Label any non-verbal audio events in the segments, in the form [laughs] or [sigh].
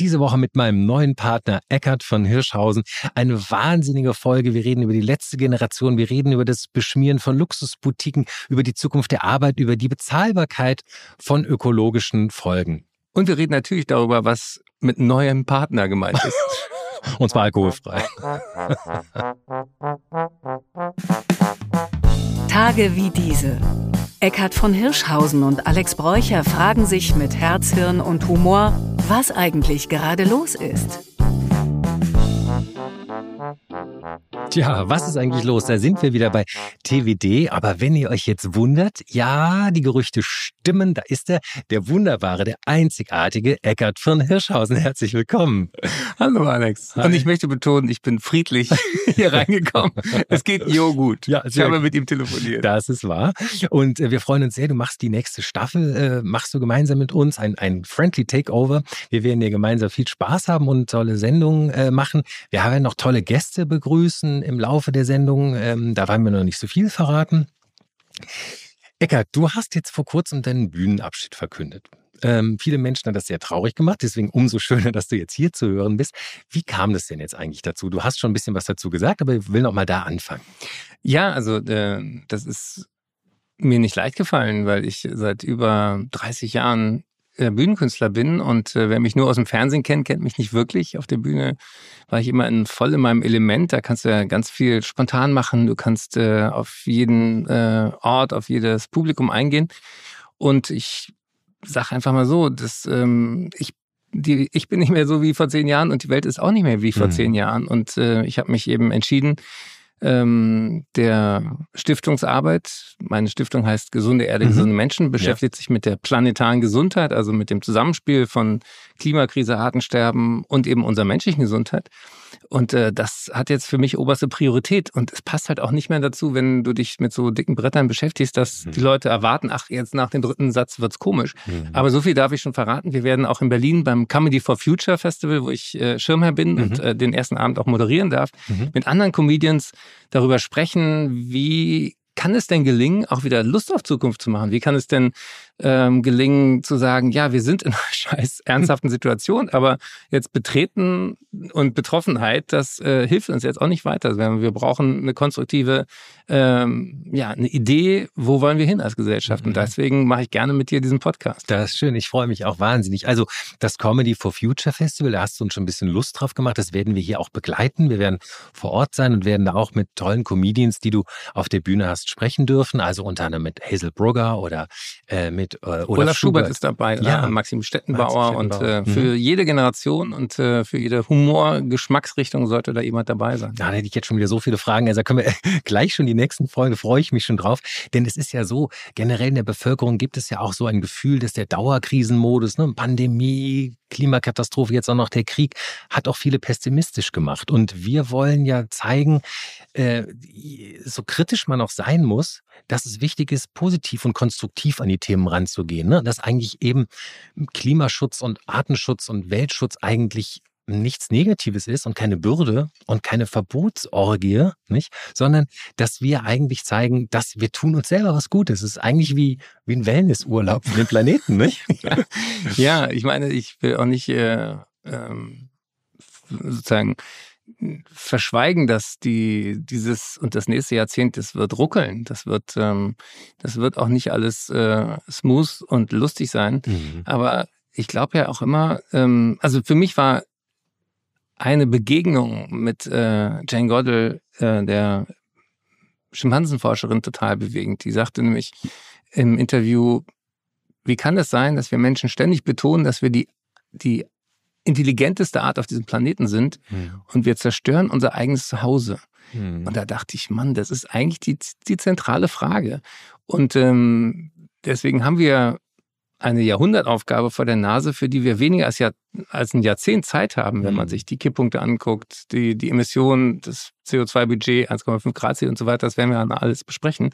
Diese Woche mit meinem neuen Partner Eckart von Hirschhausen. Eine wahnsinnige Folge. Wir reden über die letzte Generation. Wir reden über das Beschmieren von Luxusboutiquen, über die Zukunft der Arbeit, über die Bezahlbarkeit von ökologischen Folgen. Und wir reden natürlich darüber, was mit neuem Partner gemeint ist. [laughs] Und zwar alkoholfrei. Tage wie diese. Eckhard von Hirschhausen und Alex Bräucher fragen sich mit Herz, Hirn und Humor, was eigentlich gerade los ist. Tja, was ist eigentlich los? Da sind wir wieder bei TWD. Aber wenn ihr euch jetzt wundert, ja, die Gerüchte stimmen. Da ist er, der wunderbare, der einzigartige Eckart von Hirschhausen. Herzlich willkommen. Hallo Alex. Hi. Und ich möchte betonen, ich bin friedlich [laughs] hier reingekommen. Es geht Jo gut. Ja, ich habe mit ihm telefoniert. Das ist wahr. Und äh, wir freuen uns sehr. Du machst die nächste Staffel, äh, machst du gemeinsam mit uns ein, ein Friendly Takeover. Wir werden hier gemeinsam viel Spaß haben und tolle Sendungen äh, machen. Wir haben ja noch tolle Gäste begrüßen im Laufe der Sendung. Ähm, da wollen wir noch nicht so viel verraten. Eckart, du hast jetzt vor kurzem deinen Bühnenabschied verkündet. Ähm, viele Menschen haben das sehr traurig gemacht, deswegen umso [laughs] schöner, dass du jetzt hier zu hören bist. Wie kam das denn jetzt eigentlich dazu? Du hast schon ein bisschen was dazu gesagt, aber ich will noch mal da anfangen. Ja, also äh, das ist mir nicht leicht gefallen, weil ich seit über 30 Jahren Bühnenkünstler bin und äh, wer mich nur aus dem Fernsehen kennt, kennt mich nicht wirklich. Auf der Bühne war ich immer in, voll in meinem Element. Da kannst du ja ganz viel spontan machen. Du kannst äh, auf jeden äh, Ort, auf jedes Publikum eingehen. Und ich sage einfach mal so, dass ähm, ich die, ich bin nicht mehr so wie vor zehn Jahren und die Welt ist auch nicht mehr wie vor mhm. zehn Jahren. Und äh, ich habe mich eben entschieden, ähm, der Stiftungsarbeit. Meine Stiftung heißt Gesunde Erde, mhm. gesunde Menschen, beschäftigt ja. sich mit der planetaren Gesundheit, also mit dem Zusammenspiel von Klimakrise, Artensterben und eben unserer menschlichen Gesundheit. Und äh, das hat jetzt für mich oberste Priorität. Und es passt halt auch nicht mehr dazu, wenn du dich mit so dicken Brettern beschäftigst, dass mhm. die Leute erwarten, ach, jetzt nach dem dritten Satz wird's komisch. Mhm. Aber so viel darf ich schon verraten. Wir werden auch in Berlin beim Comedy for Future Festival, wo ich äh, Schirmherr bin mhm. und äh, den ersten Abend auch moderieren darf, mhm. mit anderen Comedians darüber sprechen, wie kann es denn gelingen, auch wieder Lust auf Zukunft zu machen? Wie kann es denn ähm, gelingen zu sagen, ja, wir sind in einer [laughs] scheiß ernsthaften Situation, aber jetzt Betreten und Betroffenheit, das äh, hilft uns jetzt auch nicht weiter. Also wir brauchen eine konstruktive, ähm, ja, eine Idee, wo wollen wir hin als Gesellschaft? Und mhm. deswegen mache ich gerne mit dir diesen Podcast. Das ist schön, ich freue mich auch wahnsinnig. Also das Comedy for Future Festival, da hast du uns schon ein bisschen Lust drauf gemacht. Das werden wir hier auch begleiten. Wir werden vor Ort sein und werden da auch mit tollen Comedians, die du auf der Bühne hast, sprechen dürfen. Also unter anderem mit Hazel Brugger oder äh, mit mit äh, Olaf, Olaf Schubert. Schubert. ist dabei, ne? ja. Maxim Stettenbauer, Maxim Stettenbauer. und äh, für mhm. jede Generation und äh, für jede Humor-Geschmacksrichtung sollte da jemand dabei sein. Da hätte ich jetzt schon wieder so viele Fragen. Also da können wir [laughs] gleich schon die nächsten Folge, freue ich mich schon drauf. Denn es ist ja so, generell in der Bevölkerung gibt es ja auch so ein Gefühl, dass der Dauerkrisenmodus, ne, Pandemie, Klimakatastrophe, jetzt auch noch der Krieg, hat auch viele pessimistisch gemacht. Und wir wollen ja zeigen, äh, so kritisch man auch sein muss, dass es wichtig ist, positiv und konstruktiv an die Themen ranzugehen. Ne? Dass eigentlich eben Klimaschutz und Artenschutz und Weltschutz eigentlich nichts Negatives ist und keine Bürde und keine Verbotsorgie, nicht? Sondern dass wir eigentlich zeigen, dass wir tun uns selber was Gutes. Es ist eigentlich wie, wie ein Wellnessurlaub für den Planeten, nicht? [laughs] ja, ich meine, ich will auch nicht äh, ähm, sozusagen verschweigen, dass die dieses und das nächste Jahrzehnt, das wird ruckeln, das wird, ähm, das wird auch nicht alles äh, smooth und lustig sein. Mhm. Aber ich glaube ja auch immer, ähm, also für mich war eine Begegnung mit äh, Jane Goddard, äh, der Schimpansenforscherin, total bewegend. Die sagte nämlich im Interview, wie kann es sein, dass wir Menschen ständig betonen, dass wir die, die intelligenteste Art auf diesem Planeten sind mhm. und wir zerstören unser eigenes Zuhause. Mhm. Und da dachte ich, Mann, das ist eigentlich die, die zentrale Frage. Und ähm, deswegen haben wir eine Jahrhundertaufgabe vor der Nase, für die wir weniger als, Jahr, als ein Jahrzehnt Zeit haben, wenn man mhm. sich die Kipppunkte anguckt, die, die Emissionen, das CO2-Budget, 1,5 Grad Ziel und so weiter, das werden wir dann alles besprechen.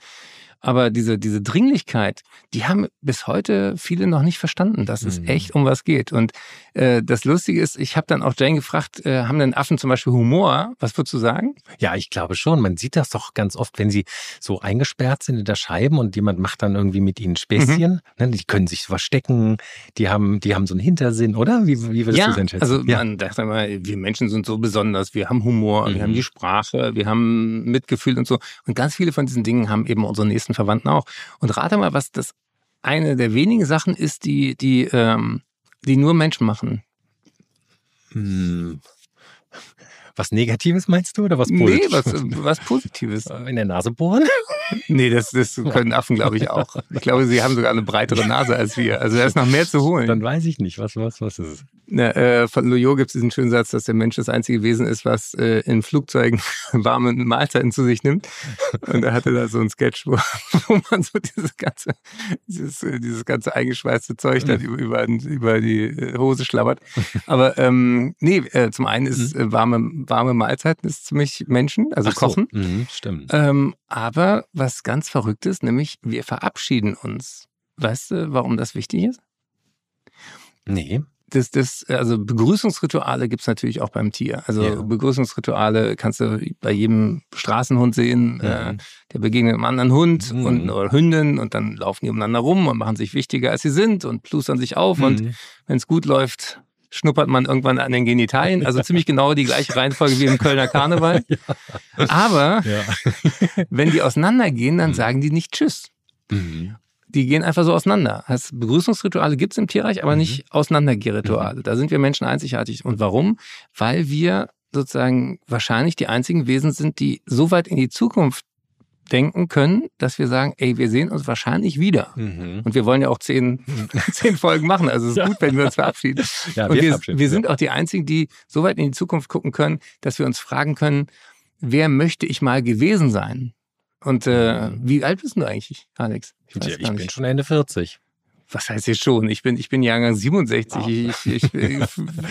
Aber diese, diese Dringlichkeit, die haben bis heute viele noch nicht verstanden, dass es Mhm. echt um was geht. Und äh, das Lustige ist, ich habe dann auch Jane gefragt, äh, haben denn Affen zum Beispiel Humor? Was würdest du sagen? Ja, ich glaube schon. Man sieht das doch ganz oft, wenn sie so eingesperrt sind in der Scheiben und jemand macht dann irgendwie mit ihnen Späßchen. Ne, die können sich verstecken, die haben, die haben so einen Hintersinn, oder? Wie, wie würdest du ja, es einschätzen? also ja. man dachte mal, wir Menschen sind so besonders, wir haben Humor, wir Mhm. haben die Sprache, wir haben Mitgefühl und so. Und ganz viele von diesen Dingen haben eben unsere nächsten Verwandten auch. Und rate mal, was das eine der wenigen Sachen ist, die, die, ähm, die nur Menschen machen. Hm. Was Negatives meinst du oder was Nee, Positives? was, was Positives. In der Nase bohren? Nee, das, das können Affen, glaube ich, auch. Ich glaube, sie haben sogar eine breitere Nase als wir. Also da ist noch mehr zu holen. Dann weiß ich nicht. Was, was, was ist es? Na, äh, von Loyot gibt es diesen schönen Satz, dass der Mensch das einzige Wesen ist, was äh, in Flugzeugen [laughs] warme Mahlzeiten zu sich nimmt. Und er hatte da so einen Sketch, wo, [laughs] wo man so dieses ganze, dieses, äh, dieses ganze eingeschweißte Zeug dann über, über, über die äh, Hose schlabbert. Aber ähm, nee, äh, zum einen ist äh, warme, warme Mahlzeiten ist ziemlich Menschen, also Ach so. Kochen. Mhm, stimmt. Ähm, aber was ganz verrückt ist, nämlich wir verabschieden uns. Weißt du, warum das wichtig ist? Nee. das, das, also Begrüßungsrituale gibt's natürlich auch beim Tier. Also Ja. Begrüßungsrituale kannst du bei jedem Straßenhund sehen, Mhm. äh, der begegnet einem anderen Hund Mhm. und oder Hündin und dann laufen die umeinander rum und machen sich wichtiger als sie sind und plustern sich auf und Mhm. wenn es gut läuft, schnuppert man irgendwann an den Genitalien. Also ziemlich genau die gleiche Reihenfolge wie im Kölner Karneval. [laughs] Aber Ja. [laughs] wenn die auseinandergehen, dann Mhm. sagen die nicht Tschüss. Mhm. Die gehen einfach so auseinander. Das Begrüßungsrituale gibt's im Tierreich, aber Mhm. nicht Auseinandergehrituale. Da sind wir Menschen einzigartig. Und warum? Weil wir sozusagen wahrscheinlich die einzigen Wesen sind, die so weit in die Zukunft denken können, dass wir sagen, ey, wir sehen uns wahrscheinlich wieder. Mhm. Und wir wollen ja auch zehn, [laughs] zehn Folgen machen. Also es ist Ja. gut, wenn wir uns verabschieden. [laughs] Ja, Und wir, verabschieden wir uns, sind auch die Einzigen, die so weit in die Zukunft gucken können, dass wir uns fragen können, wer möchte ich mal gewesen sein? Und äh, Mhm. wie alt bist du eigentlich, Alex? ich nicht. bin schon Ende 40. Was heißt jetzt schon? Ich bin, ich bin Jahrgang 67. Ich, ich, [laughs] ich,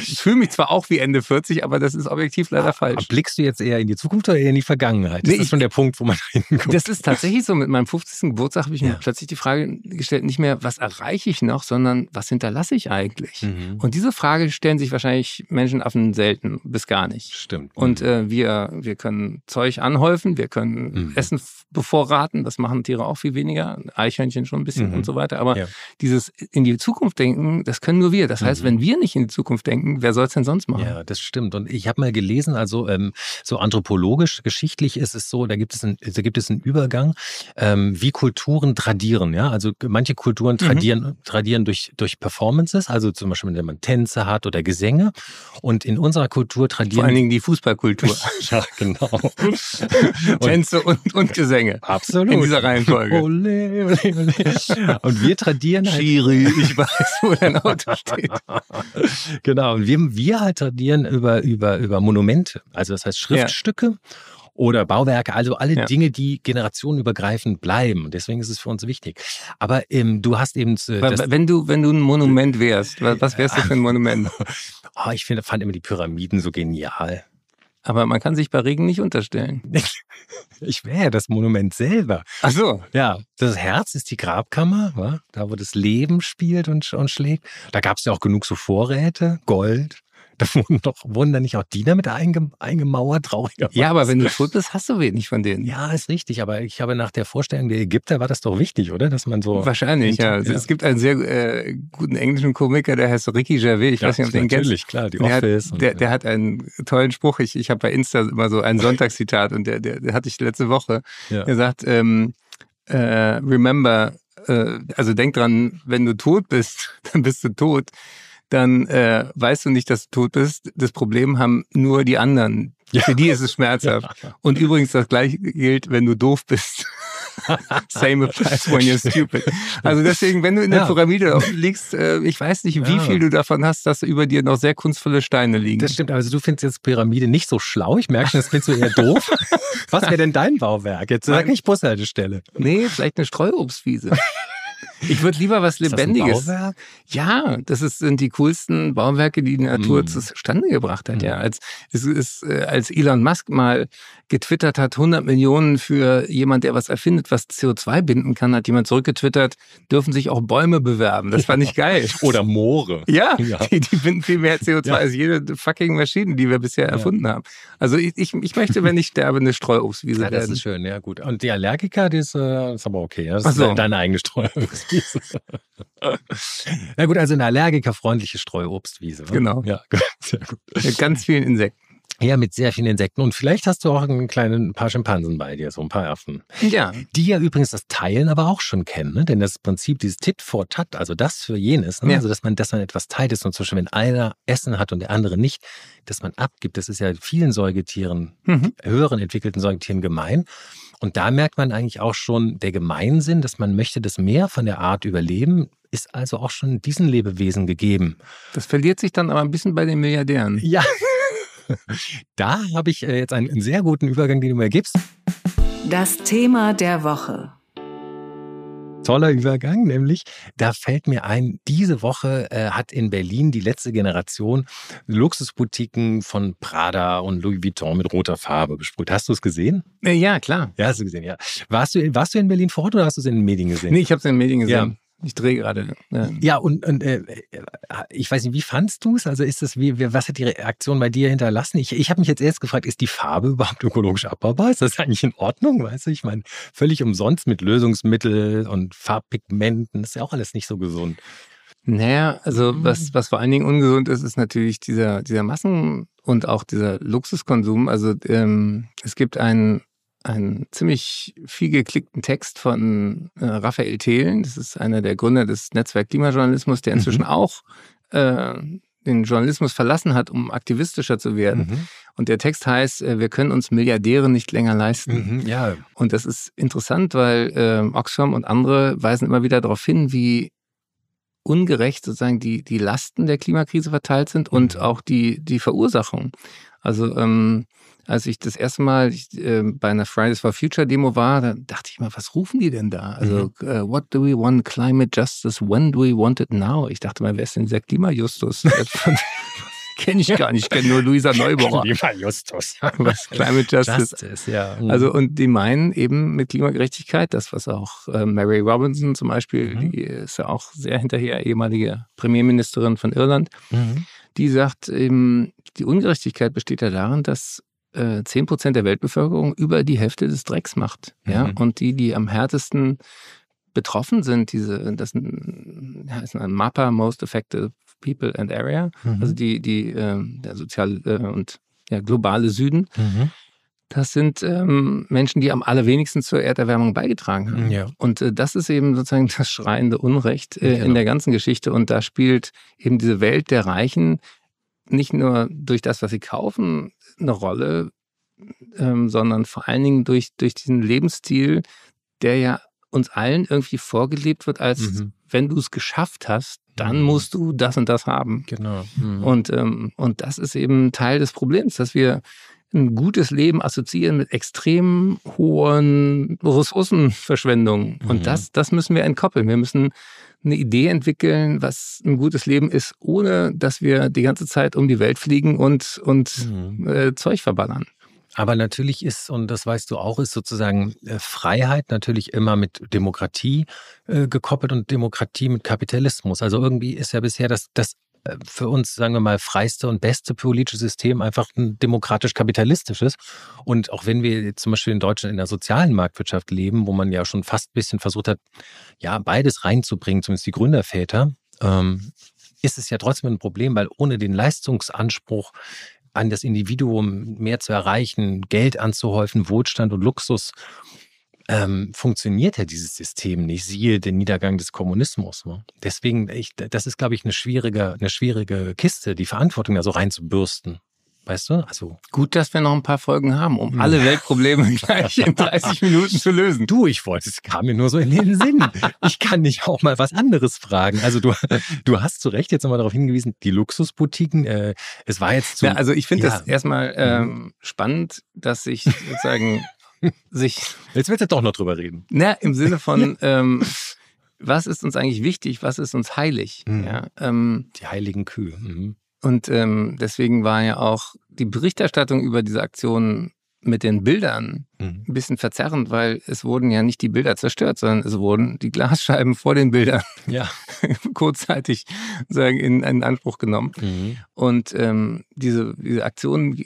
ich fühle mich zwar auch wie Ende 40, aber das ist objektiv leider falsch. Blickst du jetzt eher in die Zukunft oder eher in die Vergangenheit? Das Nee, ist ich- schon der Punkt, wo man [laughs] hinguckt. Das ist tatsächlich so. Mit meinem 50. Geburtstag habe ich mir Ja. plötzlich die Frage gestellt, nicht mehr, was erreiche ich noch, sondern was hinterlasse ich eigentlich? Mhm. Und diese Frage stellen sich wahrscheinlich Menschenaffen selten bis gar nicht. Stimmt. Und Mhm. äh, wir, wir können Zeug anhäufen, wir können Mhm. Essen bevorraten, das machen Tiere auch viel weniger, Eichhörnchen schon ein bisschen Mhm. und so weiter. Aber Ja. Dieses in die Zukunft denken, das können nur wir. Das heißt, Mhm. wenn wir nicht in die Zukunft denken, wer soll es denn sonst machen? Ja, das stimmt. Und ich habe mal gelesen, also ähm, so anthropologisch, geschichtlich ist es so, da gibt es, ein, da gibt es einen Übergang, ähm, wie Kulturen tradieren. Ja, also manche Kulturen Mhm. tradieren, tradieren durch durch Performances, also zum Beispiel, wenn man Tänze hat oder Gesänge. Und in unserer Kultur tradieren Vor allen Dingen die Fußballkultur. [laughs] ja, genau. und, [laughs] Tänze und, und Gesänge. absolut. In dieser Reihenfolge. Ole, ole, ole. Und wir tradieren halt Schiri, ich weiß, wo dein Auto steht. [laughs] genau, und wir, wir halt tradieren über, über, über Monumente, also das heißt Schriftstücke oder Bauwerke, also alle Ja. Dinge, die generationenübergreifend bleiben. Deswegen ist es für uns wichtig. Aber ähm, du hast eben äh, Wenn du, wenn du ein Monument wärst, wa- was wärst du für ein Monument? [laughs] oh, ich finde, fand immer die Pyramiden so genial. Aber man kann sich bei Regen nicht unterstellen. [laughs] Ich wäre das Monument selber. Ach so. Ja, das Herz ist die Grabkammer, wa? da wo das Leben spielt und, und schlägt. Da gab es ja auch genug so Vorräte, Gold. [laughs] Da wurden doch, wurden da nicht auch die damit einge, eingemauert, traurigerweise. Ja, aber wenn du tot bist, hast du wenig von denen. Ja, ist richtig, aber ich habe nach der Vorstellung der Ägypter war das doch wichtig, oder? Dass man so. Wahrscheinlich, ja. Ja. Es gibt einen sehr äh, guten englischen Komiker, der heißt Ricky Gervais. Ich ja, weiß nicht, ob den kennst. natürlich, klar, die Der hat, Office. und- der, der hat einen tollen Spruch. Ich, ich habe bei Insta immer so ein Sonntagszitat und der, der, der hatte ich letzte Woche. ja. Er sagt, ähm, äh, remember, äh, also denk dran, wenn du tot bist, [laughs] dann bist du tot. Dann äh, weißt du nicht, dass du tot bist. Das Problem haben nur die anderen. Ja. Für die ist es schmerzhaft. Und übrigens, das gleiche gilt, wenn du doof bist. [laughs] Same applies when you're stupid. Also deswegen, wenn du in der Ja. Pyramide liegst, äh, ich weiß nicht, wie Ja. viel du davon hast, dass über dir noch sehr kunstvolle Steine liegen. Das stimmt, also du findest jetzt Pyramide nicht so schlau. Ich merke schon, das findest du eher doof. [laughs] Was wäre denn dein Bauwerk? Jetzt sag nicht Bushaltestelle. nee, vielleicht eine Streuobstwiese. [laughs] Ich würde lieber was Lebendiges. Das? Ja, das ist, sind die coolsten Bauwerke, die die Natur Mm. zustande gebracht hat. Mm. Ja, als es ist, äh, als Elon Musk mal getwittert hat, 100 Millionen für jemand, der was erfindet, was CO2 binden kann, hat jemand zurückgetwittert, dürfen sich auch Bäume bewerben. Das fand ich [laughs] geil. Oder Moore. Ja, Ja. [laughs] Die, die binden viel mehr CO2 Ja. als jede fucking Maschine, die wir bisher erfunden haben. Also ich, ich, ich möchte, wenn ich sterbe, eine Streuobstwiese Ja, das werden. ist schön, ja gut. Und die Allergiker, die ist, äh, ist aber okay. ja. Das so. ist deine eigene Streuobstwiese. Na gut, also eine allergikerfreundliche Streuobstwiese. wa? Genau. Ja, [laughs] sehr gut. Mit ganz vielen Insekten. Ja, mit sehr vielen Insekten. Und vielleicht hast du auch einen kleinen ein paar Schimpansen bei dir, so ein paar Affen. Ja, Die ja übrigens das Teilen aber auch schon kennen, ne? denn das Prinzip dieses Tit for Tat, also das für jenes, ne? Ja. also dass man, dass man etwas teilt ist und zum Beispiel, wenn einer Essen hat und der andere nicht, dass man abgibt, das ist ja vielen Säugetieren, Mhm. höheren entwickelten Säugetieren gemein. Und da merkt man eigentlich auch schon der Gemeinsinn, dass man möchte, dass mehr von der Art überleben, ist also auch schon diesen Lebewesen gegeben. das verliert sich dann aber ein bisschen bei den Milliardären. Ja. [laughs] Da habe ich äh, jetzt einen, sehr guten Übergang, den du mir gibst. Das Thema der Woche. Toller Übergang, nämlich, da fällt mir ein, diese Woche äh, hat in Berlin die letzte Generation Luxusboutiquen von Prada und Louis Vuitton mit roter Farbe besprüht. Hast du es gesehen? Äh, Ja, klar. Ja, hast du gesehen, ja. Warst du, warst du in Berlin vor Ort oder hast du es in den Medien gesehen? Nee, ich habe es in den Medien gesehen. Ja. Ich drehe gerade. Ja. Ja, und, und äh, ich weiß nicht, wie fandst du es? Also ist das, wie, wie- was hat die Reaktion bei dir hinterlassen? Ich, ich habe mich jetzt erst gefragt, ist die Farbe überhaupt ökologisch abbaubar? Ist das eigentlich in Ordnung? Weißt du, ich meine, völlig umsonst mit Lösungsmittel und Farbpigmenten, das ist ja auch alles nicht so gesund. Naja, also Mhm. was, was vor allen Dingen ungesund ist, ist natürlich dieser, dieser Massen- und auch dieser Luxuskonsum. Also ähm, es gibt einen, einen ziemlich viel geklickten Text von äh, Raphael Thelen. Das ist einer der Gründer des Netzwerk Klimajournalismus, der inzwischen auch äh, den Journalismus verlassen hat, um aktivistischer zu werden. Mhm. Und der Text heißt, äh, wir können uns Milliardäre nicht länger leisten. Mhm. Ja, Und das ist interessant, weil äh, Oxfam und andere weisen immer wieder darauf hin, wie ungerecht sozusagen die, die Lasten der Klimakrise verteilt sind und Mhm. auch die, die Verursachung. Also ähm, als ich das erste Mal ich, äh, bei einer Fridays for Future Demo war, da dachte ich mal, was rufen die denn da? Also, äh, what do we want climate justice? When do we want it now? Ich dachte mal, wer ist denn dieser Klimajustus? [laughs] Kenne ich gar nicht, ich kenne nur Luisa Neubauer. Lieber Justus. [laughs] Was Climate Justice Justice, ja. also und die meinen eben mit Klimagerechtigkeit, das was auch äh, Mary Robinson zum Beispiel, Mhm. die ist ja auch sehr hinterher ehemalige Premierministerin von Irland, Mhm. die sagt eben, die Ungerechtigkeit besteht ja darin, dass äh, 10 Prozent der Weltbevölkerung über die Hälfte des Drecks macht. Ja? Mhm. Und die, die am härtesten betroffen sind, diese, das heißt ein MAPA, Most Affected People and Area, Mhm. also die, die, äh, der soziale äh, und ja, globale Süden, Mhm. das sind ähm, Menschen, die am allerwenigsten zur Erderwärmung beigetragen haben. Ja. Und äh, das ist eben sozusagen [laughs] das schreiende Unrecht äh, Genau. in der ganzen Geschichte. Und da spielt eben diese Welt der Reichen nicht nur durch das, was sie kaufen, eine Rolle, ähm, sondern vor allen Dingen durch, durch diesen Lebensstil, der ja uns allen irgendwie vorgelebt wird, als Mhm. wenn du es geschafft hast, dann Mhm. musst du das und das haben. Genau. Mhm. Und, ähm, und das ist eben Teil des Problems, dass wir ein gutes Leben assoziieren mit extrem hohen Ressourcenverschwendung. Mhm. Und das, das müssen wir entkoppeln. Wir müssen eine Idee entwickeln, was ein gutes Leben ist, ohne dass wir die ganze Zeit um die Welt fliegen und, und Mhm. äh, Zeug verballern. Aber natürlich ist, und das weißt du auch, ist sozusagen äh, Freiheit natürlich immer mit Demokratie äh, gekoppelt und Demokratie mit Kapitalismus. Also irgendwie ist ja bisher das, das für uns, sagen wir mal, freiste und beste politische System einfach ein demokratisch-kapitalistisches. Und auch wenn wir zum Beispiel in Deutschland in der sozialen Marktwirtschaft leben, wo man ja schon fast ein bisschen versucht hat, ja, beides reinzubringen, zumindest die Gründerväter, ähm, ist es ja trotzdem ein Problem, weil ohne den Leistungsanspruch an das Individuum mehr zu erreichen, Geld anzuhäufen, Wohlstand und Luxus, ähm, funktioniert ja dieses System nicht. Siehe den Niedergang des Kommunismus. Ne? Deswegen, ich, das ist, glaube ich, eine schwierige, eine schwierige Kiste, die Verantwortung da so reinzubürsten. Weißt du? Also Gut, dass wir noch ein paar Folgen haben, um Mhm. alle Weltprobleme [laughs] gleich in [laughs] 30 Minuten zu lösen. du, ich wollte, es kam mir nur so in den Sinn. Ich kann dich auch mal was anderes fragen. Also du, du hast zu Recht jetzt nochmal darauf hingewiesen, die Luxusboutiquen, äh, es war jetzt zu. Ja, also ich finde Ja. das erstmal ähm, spannend, dass sich sozusagen [laughs] sich jetzt willst du doch noch drüber reden. Na, im Sinne von, [laughs] ähm, was ist uns eigentlich wichtig, was ist uns heilig? Mhm. Ja, ähm, Die heiligen Kühe. Mhm. und ähm, deswegen war ja auch die Berichterstattung über diese Aktion mit den Bildern Mhm. ein bisschen verzerrend, weil es wurden ja nicht die Bilder zerstört, sondern es wurden die Glasscheiben vor den Bildern Ja. [laughs] kurzzeitig sagen, in, in Anspruch genommen. Mhm. Und ähm, diese, diese Aktion,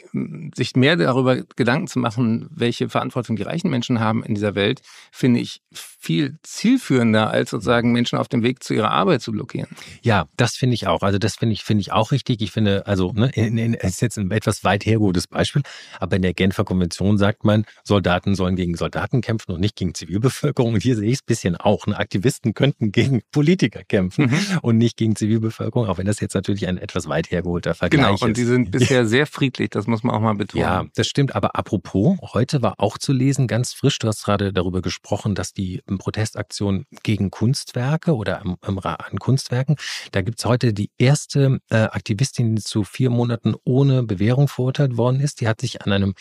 sich mehr darüber Gedanken zu machen, welche Verantwortung die reichen Menschen haben in dieser Welt, finde ich viel zielführender, als sozusagen Menschen auf dem Weg zu ihrer Arbeit zu blockieren. Ja, das finde ich auch. Also das finde ich, finde ich auch richtig. Ich finde, also, ne, in, in, es ist jetzt ein etwas weit hergeholtes Beispiel, aber in der Genfer Konvention sagt man, Soldaten sollen gegen Soldaten kämpfen und nicht gegen Zivilbevölkerung. Und hier sehe ich es ein bisschen auch. Ne? Aktivisten könnten gegen Politiker kämpfen und nicht gegen Zivilbevölkerung, auch wenn das jetzt natürlich ein etwas weit hergeholter Vergleich Genau, ist. und die sind [laughs] bisher sehr friedlich, das muss man auch mal betonen. Ja, das stimmt. Aber apropos, heute war auch zu lesen, ganz frisch, du hast gerade darüber gesprochen, dass die Protestaktion gegen Kunstwerke oder im, Ra- an Kunstwerken, da gibt's heute die erste äh, Aktivistin, die zu vier Monaten ohne Bewährung verurteilt worden ist. Die hat sich an einem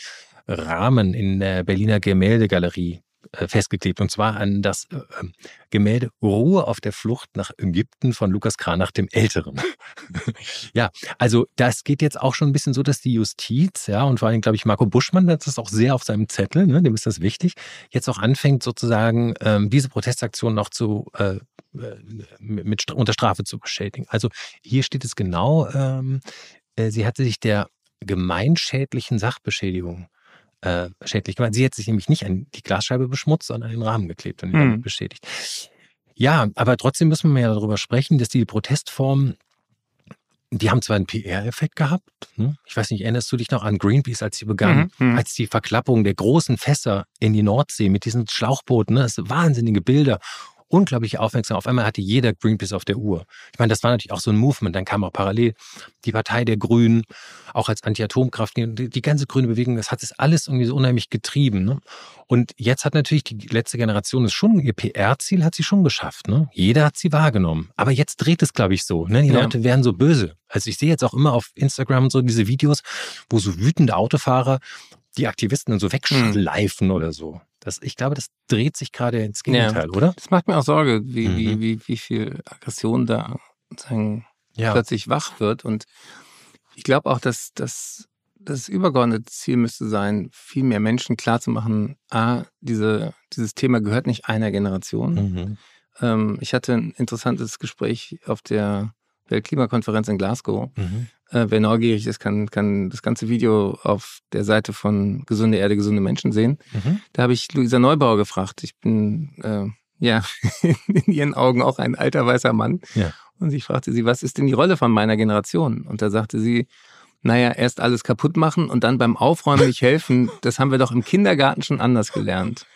Rahmen in der Berliner Gemäldegalerie äh, festgeklebt und zwar an das äh, ähm, Gemälde Ruhe auf der Flucht nach Ägypten von Lukas Kranach dem Älteren. [laughs] ja, also das geht jetzt auch schon ein bisschen so, dass die Justiz, ja, und vor allem, glaube ich, Marco Buschmann, das ist auch sehr auf seinem Zettel, ne, dem ist das wichtig, jetzt auch anfängt sozusagen ähm, diese Protestaktion noch zu äh, äh, mit unter Strafe zu beschädigen. Also hier steht es genau, ähm, äh, sie hatte sich der gemeinschädlichen Sachbeschädigung äh, schädlich gemacht. Sie hat sich nämlich nicht an die Glasscheibe beschmutzt, sondern an den Rahmen geklebt und ihn Mhm. damit beschädigt. Ja, aber trotzdem müssen wir ja darüber sprechen, dass die Protestformen, die haben zwar einen PR-Effekt gehabt. Ne? Ich weiß nicht, erinnerst du dich noch an Greenpeace, als sie begannen, Mhm, mhm. als die Verklappung der großen Fässer in die Nordsee mit diesen Schlauchbooten, ne? das sind wahnsinnige Bilder. Unglaubliche Aufmerksamkeit. Auf einmal hatte jeder Greenpeace auf der Uhr. Ich meine, das war natürlich auch so ein Movement. Dann kam auch parallel die Partei der Grünen, auch als Anti-Atomkraft. Die, die ganze grüne Bewegung, das hat es alles irgendwie so unheimlich getrieben. Ne? Und jetzt hat natürlich die letzte Generation es schon, ihr PR-Ziel hat sie schon geschafft. Ne? Jeder hat sie wahrgenommen. Aber jetzt dreht es, glaube ich, so. Ne? Die Ja. Leute werden so böse. Also ich sehe jetzt auch immer auf Instagram so diese Videos, wo so wütende Autofahrer die Aktivisten dann so wegschleifen oder so. Das, ich glaube, das dreht sich gerade ins Gegenteil, oder? Das macht mir auch Sorge, wie, Mhm. wie, wie, wie viel Aggression da sozusagen Ja. plötzlich wach wird. Und ich glaube auch, dass, dass das übergeordnete Ziel müsste sein, viel mehr Menschen klarzumachen, a, diese, dieses Thema gehört nicht einer Generation. Mhm. Ähm, ich hatte ein interessantes Gespräch auf der Weltklimakonferenz in Glasgow. Mhm. Äh, wer neugierig ist, kann, kann das ganze Video auf der Seite von Gesunde Erde, gesunde Menschen sehen. Mhm. Da habe ich Luisa Neubauer gefragt. Ich bin äh, ja [laughs] in ihren Augen auch ein alter weißer Mann. Ja. Und ich fragte sie, was ist denn die Rolle von meiner Generation? Und da sagte sie, naja, erst alles kaputt machen und dann beim Aufräumen nicht helfen, das haben wir doch im Kindergarten schon anders gelernt.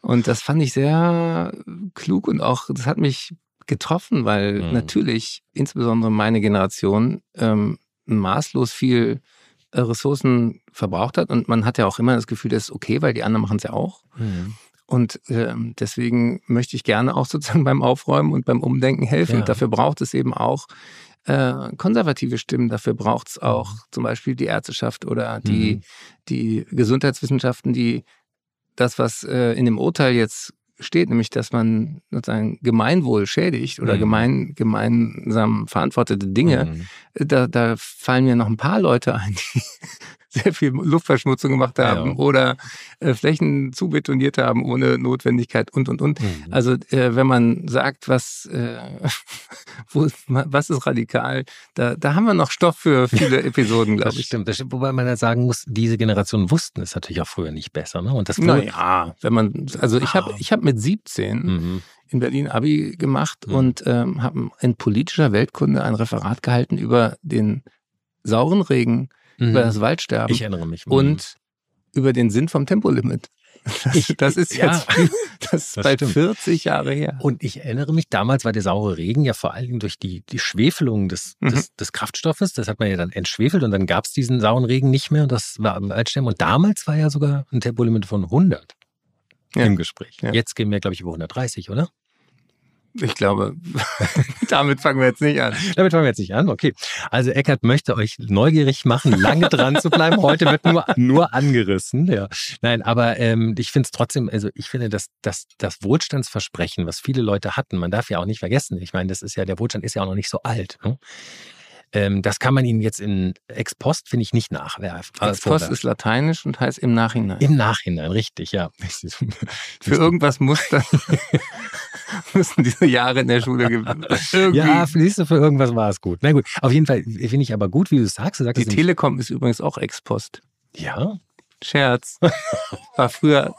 Und das fand ich sehr klug und auch, das hat mich getroffen, weil Mhm. natürlich insbesondere meine Generation ähm, maßlos viel äh, Ressourcen verbraucht hat und man hat ja auch immer das Gefühl, das ist okay, weil die anderen machen es ja auch. Mhm. Und ähm, deswegen möchte ich gerne auch [laughs] sozusagen beim Aufräumen und beim Umdenken helfen. Ja. Und dafür braucht es eben auch äh, konservative Stimmen. Dafür braucht es auch Mhm. zum Beispiel die Ärzteschaft oder die, Mhm. die Gesundheitswissenschaften, die das, was äh, in dem Urteil jetzt steht, nämlich dass man sozusagen Gemeinwohl schädigt oder Mhm. gemein, gemeinsam verantwortete Dinge, Mhm. da, da fallen mir noch ein paar Leute ein, die sehr viel Luftverschmutzung gemacht haben Ja. oder äh, Flächen zubetoniert haben ohne Notwendigkeit und und und. Mhm. Also äh, wenn man sagt, was äh, [laughs] wo, ist- was ist radikal, da, da haben wir noch Stoff für viele [laughs] Episoden, glaube ich. stimmt, das stimmt. Wobei man ja sagen muss, diese Generation wussten es natürlich auch früher nicht besser. Ne? Und das Naja, wenn man, also ich habe Ah. ich hab mit 17 Mhm. in Berlin Abi gemacht Mhm. und ähm, habe in politischer Weltkunde ein Referat gehalten über den sauren Regen, Mhm. über das Waldsterben Ich erinnere mich. Mhm. und über den Sinn vom Tempolimit. [laughs] Das, Ich- das ist ja. jetzt, das ist Das bald stimmt. 40 Jahre her. Und ich erinnere mich, damals war der saure Regen ja vor allen Dingen durch die, die Schwefelung des, Mhm. des, des Kraftstoffes. Das hat man ja dann entschwefelt und dann gab es diesen sauren Regen nicht mehr. Und das war am Waldsterben. Und damals war ja sogar ein Tempolimit von 100 Ja. im Gespräch. Ja. Jetzt gehen wir, glaube ich, über 130, oder? Ich glaube, [laughs] damit fangen wir jetzt nicht an. Damit fangen wir jetzt nicht an. Okay. Also Eckert möchte euch neugierig machen, lange dran zu bleiben. Heute wird nur, nur angerissen. Ja. Nein, aber ähm, ich finde es trotzdem, also ich finde, dass, dass das Wohlstandsversprechen, was viele Leute hatten, man darf ja auch nicht vergessen, ich meine, das ist ja, der Wohlstand ist ja auch noch nicht so alt. Ne? Ähm, das kann man ihnen jetzt in Ex Post, finde ich, nicht nachwerfen. Ex Post ist lateinisch und heißt im Nachhinein. Im Nachhinein, richtig, ja. [laughs] Für irgendwas muss das, [laughs] müssen diese Jahre in der Schule gewinnen. [laughs] Ja, fließt für irgendwas war es gut. Na gut, auf jeden Fall finde ich aber gut, wie du es sagst. Du sagst Die Telekom ist übrigens auch Ex Post. Ja? Scherz. War früher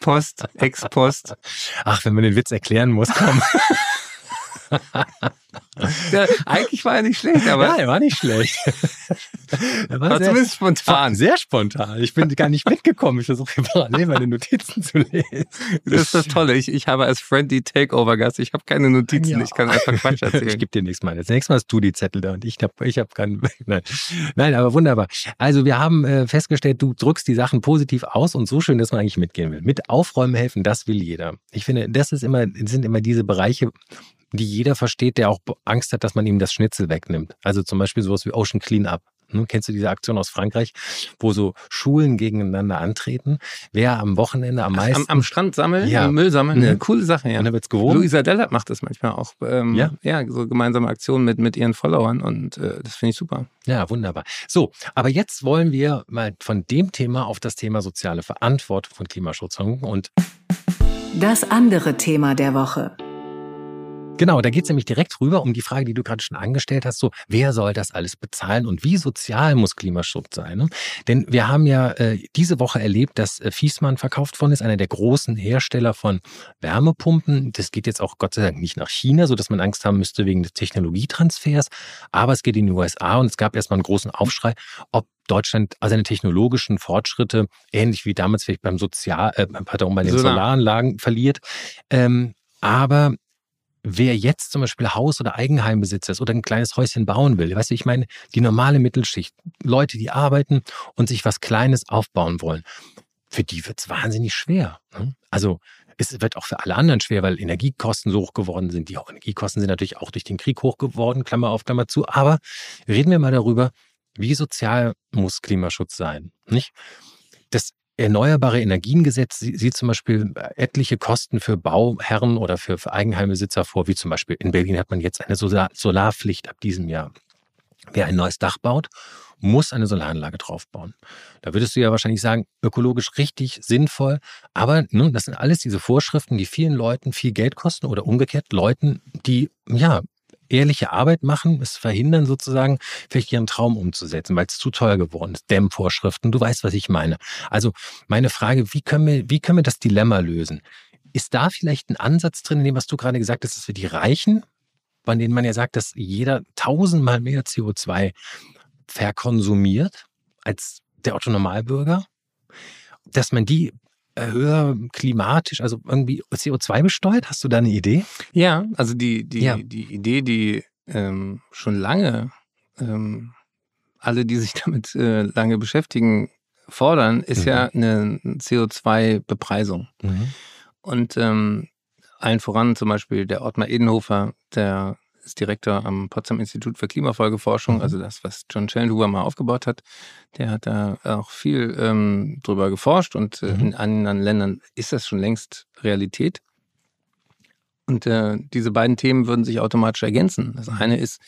Post, Ex-Post. Ach, wenn man den Witz erklären muss, komm. Ja, eigentlich war er nicht schlecht, aber. Ja, er war nicht schlecht. [laughs] er war, war sehr, zumindest spontan. Sehr spontan. Ich bin gar nicht mitgekommen. Ich versuche parallel meine Notizen zu lesen. Das ist das Tolle. Ich, ich habe als Friendly Takeover-Gast, ich habe keine Notizen, ja. ich kann einfach Quatsch erzählen. Ich gebe dir nächstes Mal. Das nächste Mal hast du die Zettel da und ich habe ich hab keinen. Nein. Nein, aber wunderbar. Also wir haben äh, festgestellt, du drückst die Sachen positiv aus und so schön, dass man eigentlich mitgehen will. Mit Aufräumen helfen, das will jeder. Ich finde, das ist immer, sind immer diese Bereiche, die jeder versteht, der auch Angst hat, dass man ihm das Schnitzel wegnimmt. Also zum Beispiel sowas wie Ocean Cleanup. Hm, kennst du diese Aktion aus Frankreich, wo so Schulen gegeneinander antreten? Wer am Wochenende am meisten. Am, am Strand sammeln, ja. Müll sammeln, eine mhm. coole Sache, ja. Und da wird's. Luisa Dellert macht das manchmal auch. Ähm, ja. ja, so gemeinsame Aktionen mit, mit ihren Followern und äh, das finde ich super. Ja, wunderbar. So, aber jetzt wollen wir mal von dem Thema auf das Thema soziale Verantwortung von Klimaschutz und. Das andere Thema der Woche. Genau, da geht es nämlich direkt rüber um die Frage, die du gerade schon angestellt hast, so wer soll das alles bezahlen und wie sozial muss Klimaschutz sein? Ne? Denn wir haben ja äh, diese Woche erlebt, dass äh, Fiesmann verkauft worden ist, einer der großen Hersteller von Wärmepumpen. Das geht jetzt auch Gott sei Dank nicht nach China, so dass man Angst haben müsste wegen des Technologietransfers, aber es geht in die USA und es gab erstmal einen großen Aufschrei, ob Deutschland seine technologischen Fortschritte, ähnlich wie damals vielleicht beim Sozial, äh, pardon, bei den Solar. Solaranlagen verliert. Ähm, aber wer jetzt zum Beispiel Haus- oder Eigenheimbesitzer ist oder ein kleines Häuschen bauen will, weißt du, ich meine, die normale Mittelschicht, Leute, die arbeiten und sich was Kleines aufbauen wollen, für die wird es wahnsinnig schwer. Ne? Also es wird auch für alle anderen schwer, weil Energiekosten so hoch geworden sind. Die Energiekosten sind natürlich auch durch den Krieg hoch geworden, Klammer auf, Klammer zu. Aber reden wir mal darüber, wie sozial muss Klimaschutz sein, nicht? Das Erneuerbare Energiengesetz sieht zum Beispiel äh, etliche Kosten für Bauherren oder für, Eigenheimbesitzer vor, wie zum Beispiel in Berlin hat man jetzt eine Solarpflicht ab diesem Jahr. Wer ein neues Dach baut, muss eine Solaranlage draufbauen. Da würdest du ja wahrscheinlich sagen, ökologisch richtig, sinnvoll. Aber ne, das sind alles diese Vorschriften, die vielen Leuten viel Geld kosten oder umgekehrt Leuten, die ja ehrliche Arbeit machen, es verhindern sozusagen, vielleicht ihren Traum umzusetzen, weil es zu teuer geworden ist. Dämmvorschriften, du weißt, was ich meine. Also meine Frage, wie können wir, wie können wir das Dilemma lösen? Ist da vielleicht ein Ansatz drin, in dem, was du gerade gesagt hast, dass wir die Reichen, bei denen man ja sagt, dass jeder tausendmal mehr CO2 verkonsumiert als der Otto Normalbürger, dass man die höher klimatisch, also irgendwie CO2 besteuert? Hast du da eine Idee? Ja, also die, die, ja. die Idee, die ähm, schon lange ähm, alle, die sich [laughs] damit äh, lange beschäftigen, fordern, ist mhm. ja eine CO2-Bepreisung. Mhm. Und ähm, allen voran zum Beispiel der Ottmar Edenhofer, der ist Direktor am Potsdam Institut für Klimafolgeforschung, mhm. also das, was John Schellenhuber mal aufgebaut hat. Der hat da auch viel ähm, drüber geforscht und äh, mhm. in anderen Ländern ist das schon längst Realität. Und äh, diese beiden Themen würden sich automatisch ergänzen. Das mhm. eine ist,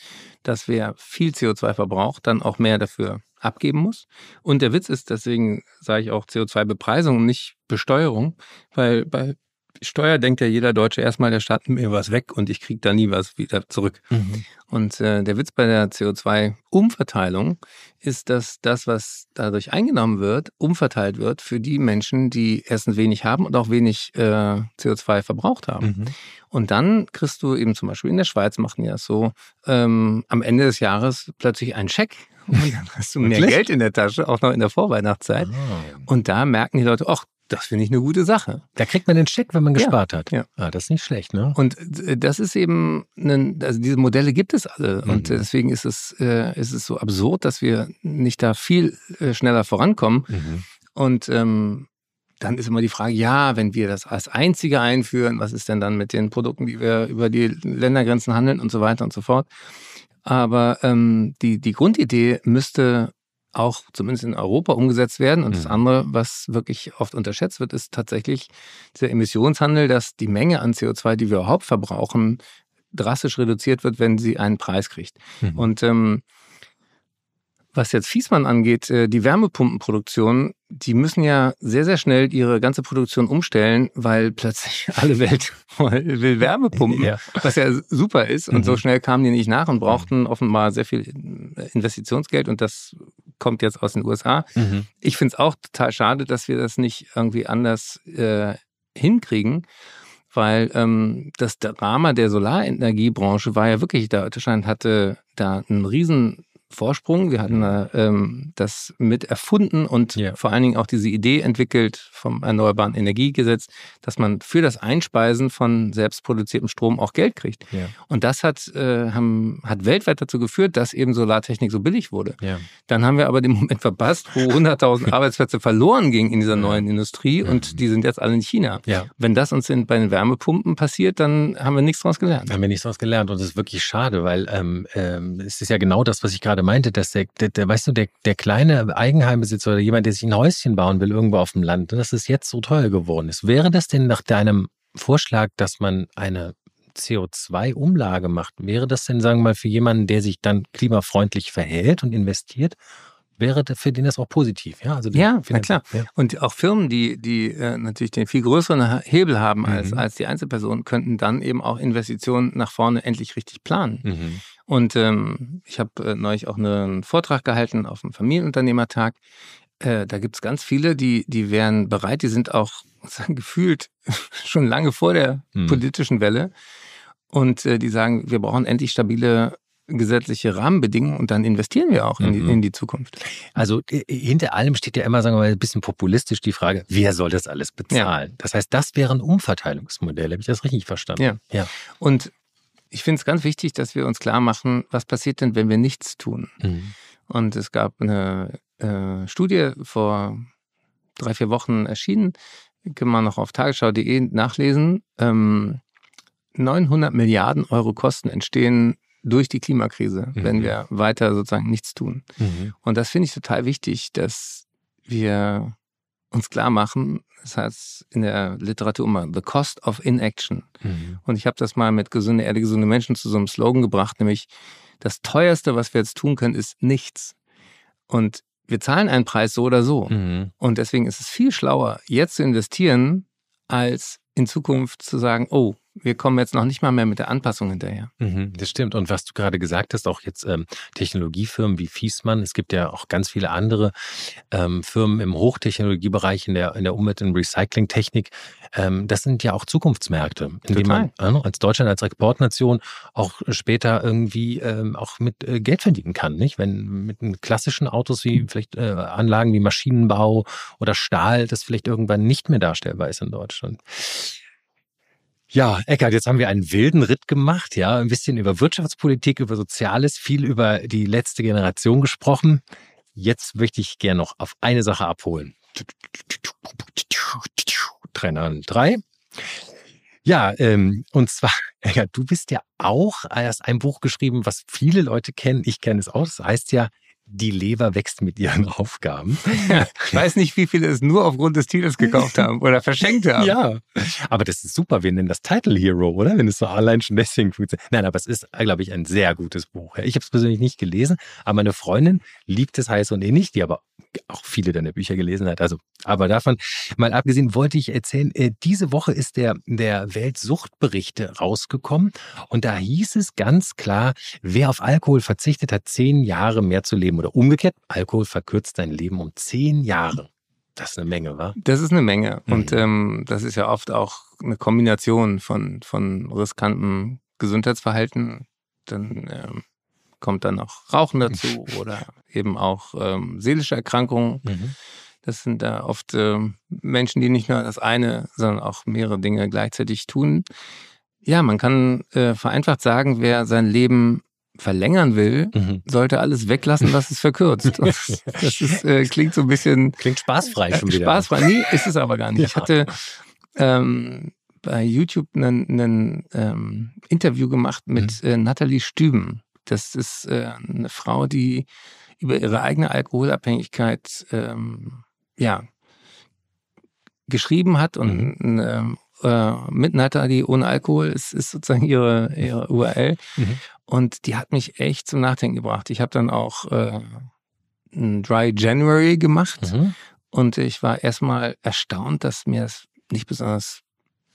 dass wer viel CO2 verbraucht, dann auch mehr dafür abgeben muss. Und der Witz ist, deswegen sage ich auch CO2-Bepreisung und nicht Besteuerung, weil bei Steuer denkt ja jeder Deutsche erstmal, der Staat nimmt mir was weg und ich kriege da nie was wieder zurück. Mhm. Und äh, der Witz bei der CO2-Umverteilung ist, dass das, was dadurch eingenommen wird, umverteilt wird für die Menschen, die erstens wenig haben und auch wenig äh, CO2 verbraucht haben. Mhm. Und dann kriegst du eben zum Beispiel in der Schweiz machen ja so ähm, am Ende des Jahres plötzlich einen Scheck und dann hast du mehr Geld in der Tasche, auch noch in der Vorweihnachtszeit. Oh. Und da merken die Leute, ach, das finde ich eine gute Sache. Da kriegt man den Check, wenn man gespart ja, hat. Ja. Ah, das ist nicht schlecht, ne? Und äh, das ist eben, ein, also diese Modelle gibt es alle. Mhm. Und deswegen ist es, äh, ist es so absurd, dass wir nicht da viel äh, schneller vorankommen. Mhm. Und ähm, dann ist immer die Frage, ja, wenn wir das als einzige einführen, was ist denn dann mit den Produkten, die wir über die Ländergrenzen handeln und so weiter und so fort. Aber ähm, die, die Grundidee müsste auch zumindest in Europa umgesetzt werden. Und das Mhm. andere, was wirklich oft unterschätzt wird, ist tatsächlich dieser Emissionshandel, dass die Menge an CO2, die wir überhaupt verbrauchen, drastisch reduziert wird, wenn sie einen Preis kriegt. Mhm. Und ähm, was jetzt Fiesmann angeht, äh, die Wärmepumpenproduktion, die müssen ja sehr, sehr schnell ihre ganze Produktion umstellen, weil plötzlich [laughs] alle Welt will will Wärmepumpen, Ja. was ja super ist. Und Mhm. so schnell kamen die nicht nach und brauchten offenbar sehr viel Investitionsgeld und das kommt jetzt aus den USA. Mhm. Ich finde es auch total schade, dass wir das nicht irgendwie anders äh, hinkriegen, weil ähm, das Drama der Solarenergiebranche war ja wirklich da. Deutschland hatte da einen riesen Vorsprung. Wir hatten ähm, das mit erfunden und Ja. vor allen Dingen auch diese Idee entwickelt vom Erneuerbaren Energiegesetz, dass man für das Einspeisen von selbstproduziertem Strom auch Geld kriegt. Ja. Und das hat, äh, haben, hat weltweit dazu geführt, dass eben Solartechnik so billig wurde. Ja. Dann haben wir aber den Moment verpasst, wo [laughs] 100.000 Arbeitsplätze verloren gingen in dieser neuen Industrie und die sind jetzt alle in China. Wenn das uns in, bei den Wärmepumpen passiert, dann haben wir nichts daraus gelernt. haben wir nichts draus gelernt und das ist wirklich schade, weil ähm, ähm, es ist ja genau das, was ich gerade meinte, dass der, der, der weißt du, der, der kleine Eigenheimbesitzer oder jemand, der sich ein Häuschen bauen will irgendwo auf dem Land, dass es jetzt so teuer geworden ist. Wäre das denn nach deinem Vorschlag, dass man eine CO2-Umlage macht, wäre das denn, sagen wir mal, für jemanden, der sich dann klimafreundlich verhält und investiert, wäre da- für den das auch positiv, ja? Also Ja, na klar. Und auch Firmen, die, die äh, natürlich den viel größeren Hebel haben als, Mhm. als die Einzelpersonen, könnten dann eben auch Investitionen nach vorne endlich richtig planen. Ja. Mhm. Und ähm, ich habe äh, neulich auch einen Vortrag gehalten auf dem Familienunternehmertag. Äh, da gibt's ganz viele, die, die wären bereit, die sind auch [laughs] gefühlt schon lange vor der Mhm. politischen Welle. Und äh, die sagen, wir brauchen endlich stabile gesetzliche Rahmenbedingungen und dann investieren wir auch in, die, Mhm. in die Zukunft. Also äh, hinter allem steht ja immer, sagen wir mal, ein bisschen populistisch die Frage, wer soll das alles bezahlen? Das heißt, das wäre ein Umverteilungsmodell. Habe ich das richtig verstanden? Ja. ja. Und ich finde es ganz wichtig, dass wir uns klar machen, was passiert denn, wenn wir nichts tun. Mhm. Und es gab eine äh, Studie vor drei, vier Wochen erschienen, kann man noch auf tagesschau.de nachlesen. Ähm, 900 Milliarden Euro Kosten entstehen durch die Klimakrise, Mhm. wenn wir weiter sozusagen nichts tun. Mhm. Und das finde ich total wichtig, dass wir uns klar machen, das heißt in der Literatur immer The Cost of Inaction. Mhm. Und ich habe das mal mit gesunde Erde, gesunde Menschen zu so einem Slogan gebracht, nämlich das teuerste, was wir jetzt tun können, ist nichts. Und wir zahlen einen Preis so oder so. Mhm. Und deswegen ist es viel schlauer, jetzt zu investieren, als in Zukunft zu sagen, oh, wir kommen jetzt noch nicht mal mehr mit der Anpassung hinterher. Mhm, das stimmt. Und was du gerade gesagt hast, auch jetzt ähm, Technologiefirmen wie Fiesmann, es gibt ja auch ganz viele andere ähm, Firmen im Hochtechnologiebereich, in der, in der Umwelt- und Recyclingtechnik. Ähm, das sind ja auch Zukunftsmärkte, in denen man äh, als Deutschland, als Exportnation auch später irgendwie ähm, auch mit äh, Geld verdienen kann. Nicht? Wenn mit den klassischen Autos wie vielleicht äh, Anlagen wie Maschinenbau oder Stahl, das vielleicht irgendwann nicht mehr darstellbar ist in Deutschland. Ja, Eckart, jetzt haben wir einen wilden Ritt gemacht, ja, ein bisschen über Wirtschaftspolitik, über Soziales, viel über die letzte Generation gesprochen. Jetzt möchte ich gerne noch auf eine Sache abholen. 303. Ja, ähm, und zwar, [laughs] Eckart, du bist ja auch, hast ein Buch geschrieben, was viele Leute kennen. Ich kenne es auch. Das heißt ja, die Leber wächst mit ihren [laughs] Aufgaben. Ich weiß nicht, wie viele es nur aufgrund des Titels gekauft [laughs] haben oder verschenkt haben. Ja, aber das ist super. Wir nennen das Title Hero, oder? Wenn es so allein schon deswegen funktioniert. Nein, aber es ist, glaube ich, ein sehr gutes Buch. Ich habe es persönlich nicht gelesen, aber meine Freundin liebt es heiß und innig, die aber auch viele deiner Bücher gelesen hat. Also, aber davon mal abgesehen, wollte ich erzählen, äh, diese Woche ist der, der Weltsuchtberichte rausgekommen und da hieß es ganz klar, wer auf Alkohol verzichtet, hat zehn Jahre mehr zu leben oder umgekehrt, Alkohol verkürzt dein Leben um zehn Jahre. Das ist eine Menge, wa? Das ist eine Menge. Mhm. Und ähm, das ist ja oft auch eine Kombination von, von riskantem Gesundheitsverhalten. Dann ähm, kommt dann noch Rauchen dazu [laughs] oder eben auch ähm, seelische Erkrankungen. Mhm. Das sind da oft ähm, Menschen, die nicht nur das eine, sondern auch mehrere Dinge gleichzeitig tun. Ja, man kann äh, vereinfacht sagen, wer sein Leben verlängern will, Mhm. sollte alles weglassen, was es verkürzt. [laughs] Das, das ist, äh, klingt so ein bisschen Klingt spaßfrei schon wieder. spaßfrei. Nee, ist es aber gar nicht. Ich Ja. hatte ähm, bei YouTube ein ähm, Interview gemacht mit Mhm. äh, Nathalie Stüben. Das ist äh, eine Frau, die über ihre eigene Alkoholabhängigkeit ähm, ja geschrieben hat und ähm, äh, mit Nathalie ohne Alkohol ist, ist sozusagen ihre, ihre URL. Mhm. Und die hat mich echt zum Nachdenken gebracht. Ich habe dann auch äh, ein Dry January gemacht Mhm. und ich war erstmal erstaunt, dass mir das nicht besonders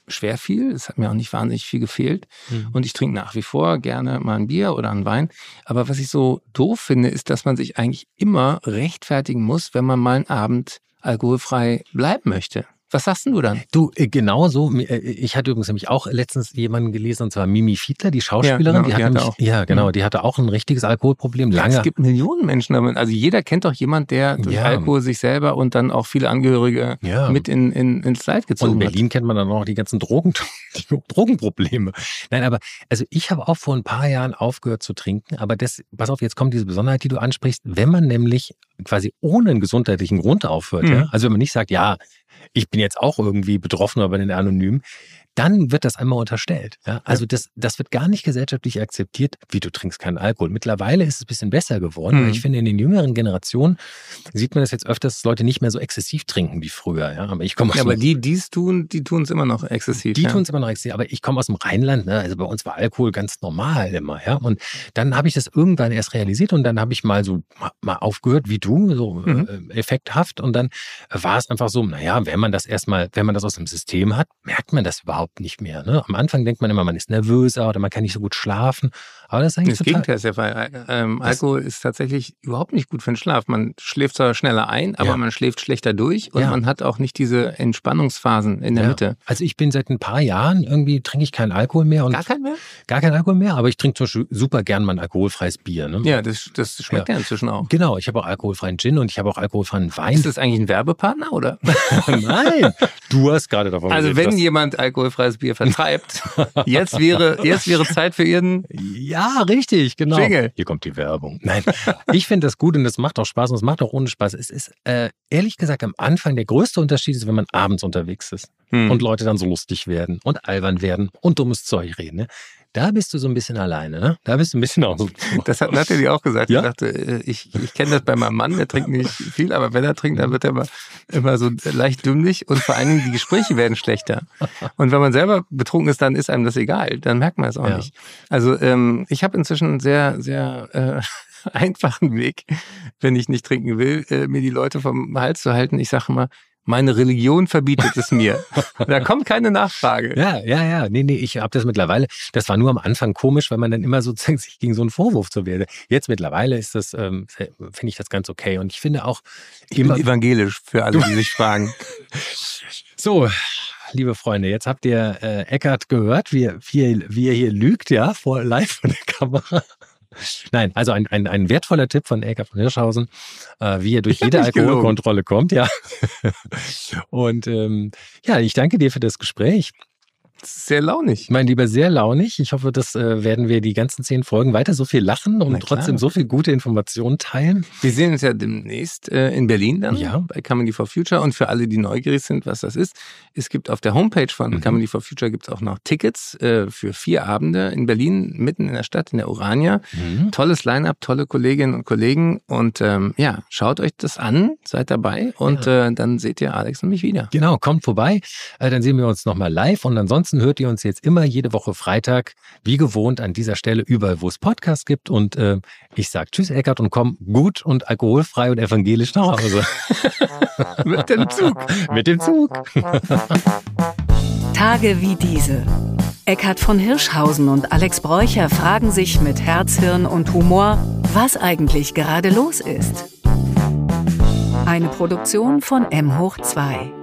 schwer fiel. Es hat mir auch nicht wahnsinnig viel gefehlt. Mhm. Und ich trinke nach wie vor gerne mal ein Bier oder einen Wein. Aber was ich so doof finde, ist, dass man sich eigentlich immer rechtfertigen muss, wenn man mal einen Abend alkoholfrei bleiben möchte. Was sagst du dann? Du, äh, genau so. Mi- äh, Ich hatte übrigens nämlich auch letztens jemanden gelesen, und zwar Mimi Fiedler, die Schauspielerin. Ja, genau, die, hat die hatte auch. Ja, genau. Mhm. Die hatte auch ein richtiges Alkoholproblem. Lange. Es gibt Millionen Menschen damit. Also jeder kennt doch jemand, der durch Ja. Alkohol sich selber und dann auch viele Angehörige Ja. mit in, in, ins Leid Und gezogen in Berlin kennt man dann auch noch die ganzen Drogen, die [laughs] Drogenprobleme. Nein, aber also ich habe auch vor ein paar Jahren aufgehört zu trinken, aber das, pass auf, jetzt kommt diese Besonderheit, die du ansprichst, wenn man nämlich quasi ohne einen gesundheitlichen Grund aufhört, Mhm. ja, also wenn man nicht sagt, ja, ich bin jetzt auch irgendwie betroffen, aber den Anonymen, dann wird das einmal unterstellt. Ja? Also das, das wird gar nicht gesellschaftlich akzeptiert, wie du trinkst keinen Alkohol. Mittlerweile ist es ein bisschen besser geworden, Mhm. ich finde, in den jüngeren Generationen sieht man das jetzt öfters, dass Leute nicht mehr so exzessiv trinken wie früher. Ja? Aber ich komme. Ja, aber die, die es tun, die tun es immer noch exzessiv. die ja. tun es immer noch extrem, aber ich komme aus dem Rheinland, ne? also bei uns war Alkohol ganz normal immer, ja. Und dann habe ich das irgendwann erst realisiert und dann habe ich mal so ma- mal aufgehört wie du, so Mhm. äh, effekthaft. Und dann war es einfach so, naja, wenn man das erstmal, wenn man das aus dem System hat, merkt man das überhaupt nicht mehr. Ne? Am Anfang denkt man immer, man ist nervöser oder man kann nicht so gut schlafen. Aber das ist eigentlich Das total. Gegenteil ist der Fall. Ähm, Alkohol ist tatsächlich überhaupt nicht gut für den Schlaf. Man schläft zwar schneller ein, aber Ja. man schläft schlechter durch und Ja. man hat auch nicht diese Entspannungsphasen in der Ja. Mitte. Also ich bin seit ein paar Jahren irgendwie trinke ich keinen Alkohol mehr und Gar kein mehr? gar keinen Alkohol mehr, aber ich trinke zum Beispiel super gern mal ein alkoholfreies Bier. Ne? Ja, das, das schmeckt ja. inzwischen auch. Genau, ich habe auch alkoholfreien Gin und ich habe auch alkoholfreien Wein. Ist das eigentlich ein Werbepartner oder? [laughs] Nein, du hast gerade davon Also geredet, wenn jemand alkoholfreies Bier vertreibt, jetzt wäre, jetzt wäre Zeit für Ihren Ja, richtig, genau. Jingle. Hier kommt die Werbung. Nein, ich finde das gut und es macht auch Spaß und es macht auch ohne Spaß. Es ist äh, ehrlich gesagt am Anfang der größte Unterschied ist, wenn man abends unterwegs ist Hm. und Leute dann so lustig werden und albern werden und dummes Zeug reden. Ne? Da bist du so ein bisschen alleine, ne? Da bist du ein bisschen auch so. Das hat Nathalie auch gesagt. Ja? Sie sagte, äh, ich, ich kenne das bei meinem Mann, der trinkt nicht viel, aber wenn er trinkt, dann wird er immer, immer so leicht dümmlich und vor allen Dingen die Gespräche werden schlechter. Und wenn man selber betrunken ist, dann ist einem das egal. Dann merkt man es auch Ja. nicht. Also ähm, ich habe inzwischen einen sehr, sehr äh, [laughs] einfachen Weg, wenn ich nicht trinken will, äh, mir die Leute vom Hals zu halten. Ich sage immer, meine Religion verbietet es mir. [laughs] da kommt keine Nachfrage. Ja, ja, ja. Nee, nee, ich habe das mittlerweile. Das war nur am Anfang komisch, weil man dann immer sozusagen [laughs] sich gegen so einen Vorwurf zu wehren. Jetzt mittlerweile ist das, ähm, finde ich das ganz okay. Und ich finde auch Ich immer. evangelisch für alle, die sich fragen. [laughs] So, liebe Freunde, jetzt habt ihr äh, Eckart gehört, wie, er- wie, wie er hier lügt, ja, vor live vor der Kamera. Nein, also ein, ein, ein wertvoller Tipp von Eckart von Hirschhausen, äh, wie er durch Ich jede. Alkoholkontrolle kommt, ja. [laughs] Und ähm, ja, ich danke dir für das Gespräch. Sehr launig. Mein Lieber, sehr launig. Ich hoffe, das äh, werden wir die ganzen zehn Folgen weiter so viel lachen und trotzdem so viel gute Informationen teilen. Wir sehen uns ja demnächst äh, in Berlin dann Ja. bei Comedy for Future. Und für alle, die neugierig sind, was das ist, es gibt auf der Homepage von Mhm. Comedy for Future gibt's auch noch Tickets äh, für vier Abende in Berlin, mitten in der Stadt, in der Urania. Mhm. Tolles Line-up, tolle Kolleginnen und Kollegen. Und ähm, ja, schaut euch das an, seid dabei und äh, dann seht ihr Alex und mich wieder. Genau, kommt vorbei. Äh, dann sehen wir uns nochmal live. Und ansonsten hört ihr uns jetzt immer jede Woche Freitag, wie gewohnt, an dieser Stelle überall, wo es Podcasts gibt. Und äh, ich sage Tschüss, Eckart, und komm gut und alkoholfrei und evangelisch nach Hause. [laughs] Mit dem Zug. Mit dem Zug. [laughs] Tage wie diese. Eckhard von Hirschhausen und Alex Bräucher fragen sich mit Herz, Hirn und Humor, was eigentlich gerade los ist. Eine Produktion von M hoch 2.